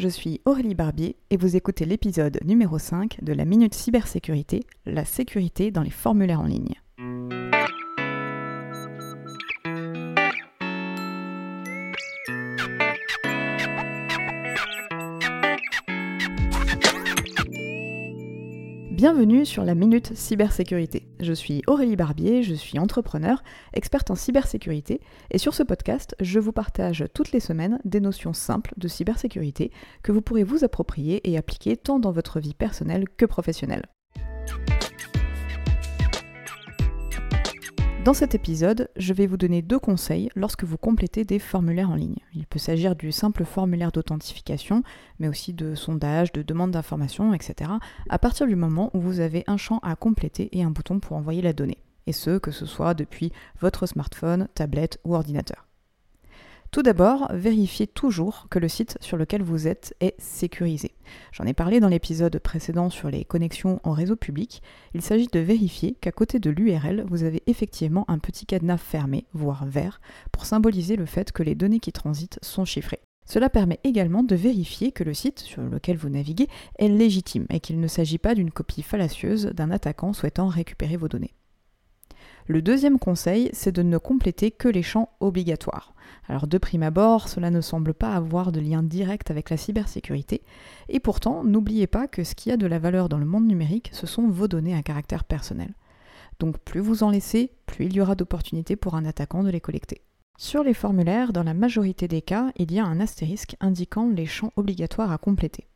Je suis Aurélie Barbier et vous écoutez l'épisode numéro 5 de la Minute Cybersécurité, la sécurité dans les formulaires en ligne. Bienvenue sur la Minute Cybersécurité. Je suis Aurélie Barbier, je suis entrepreneur, experte en cybersécurité, et sur ce podcast, je vous partage toutes les semaines des notions simples de cybersécurité que vous pourrez vous approprier et appliquer tant dans votre vie personnelle que professionnelle. Dans cet épisode, je vais vous donner deux conseils lorsque vous complétez des formulaires en ligne. Il peut s'agir du simple formulaire d'authentification, mais aussi de sondage, de demande d'information, etc. à partir du moment où vous avez un champ à compléter et un bouton pour envoyer la donnée. Et ce, que ce soit depuis votre smartphone, tablette ou ordinateur. Tout d'abord, vérifiez toujours que le site sur lequel vous êtes est sécurisé. J'en ai parlé dans l'épisode précédent sur les connexions en réseau public. Il s'agit de vérifier qu'à côté de l'URL, vous avez effectivement un petit cadenas fermé, voire vert, pour symboliser le fait que les données qui transitent sont chiffrées. Cela permet également de vérifier que le site sur lequel vous naviguez est légitime et qu'il ne s'agit pas d'une copie fallacieuse d'un attaquant souhaitant récupérer vos données. Le deuxième conseil, c'est de ne compléter que les champs obligatoires. Alors de prime abord, cela ne semble pas avoir de lien direct avec la cybersécurité, et pourtant, n'oubliez pas que ce qui a de la valeur dans le monde numérique, ce sont vos données à caractère personnel. Donc plus vous en laissez, plus il y aura d'opportunités pour un attaquant de les collecter. Sur les formulaires, dans la majorité des cas, il y a un astérisque indiquant les champs obligatoires à compléter.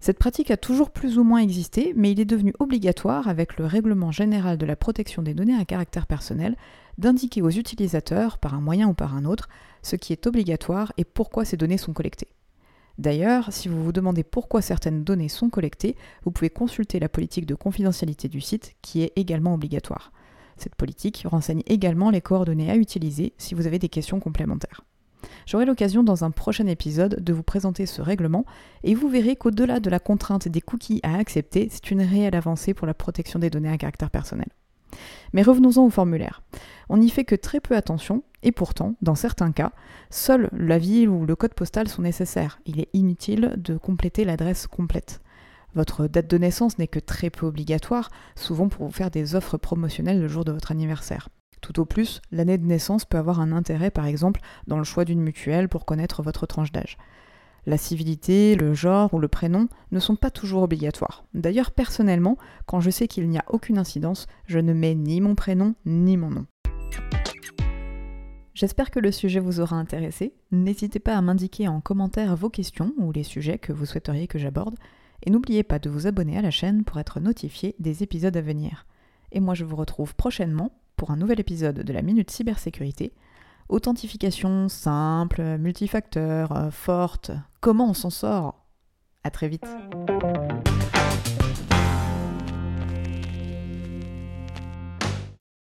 Cette pratique a toujours plus ou moins existé, mais il est devenu obligatoire avec le Règlement général de la protection des données à caractère personnel d'indiquer aux utilisateurs, par un moyen ou par un autre, ce qui est obligatoire et pourquoi ces données sont collectées. D'ailleurs, si vous vous demandez pourquoi certaines données sont collectées, vous pouvez consulter la politique de confidentialité du site qui est également obligatoire. Cette politique renseigne également les coordonnées à utiliser si vous avez des questions complémentaires. J'aurai l'occasion dans un prochain épisode de vous présenter ce règlement et vous verrez qu'au-delà de la contrainte des cookies à accepter, c'est une réelle avancée pour la protection des données à caractère personnel. Mais revenons-en au formulaire. On n'y fait que très peu attention, et pourtant, dans certains cas, seul la ville ou le code postal sont nécessaires. Il est inutile de compléter l'adresse complète. Votre date de naissance n'est que très peu obligatoire, souvent pour vous faire des offres promotionnelles le jour de votre anniversaire. Tout au plus, l'année de naissance peut avoir un intérêt par exemple dans le choix d'une mutuelle pour connaître votre tranche d'âge. La civilité, le genre ou le prénom ne sont pas toujours obligatoires. D'ailleurs, personnellement, quand je sais qu'il n'y a aucune incidence, je ne mets ni mon prénom ni mon nom. J'espère que le sujet vous aura intéressé. N'hésitez pas à m'indiquer en commentaire vos questions ou les sujets que vous souhaiteriez que j'aborde. Et n'oubliez pas de vous abonner à la chaîne pour être notifié des épisodes à venir. Et moi je vous retrouve prochainement pour un nouvel épisode de la Minute Cybersécurité. Authentification simple, multifacteur, euh, forte, comment on s'en sort? À très vite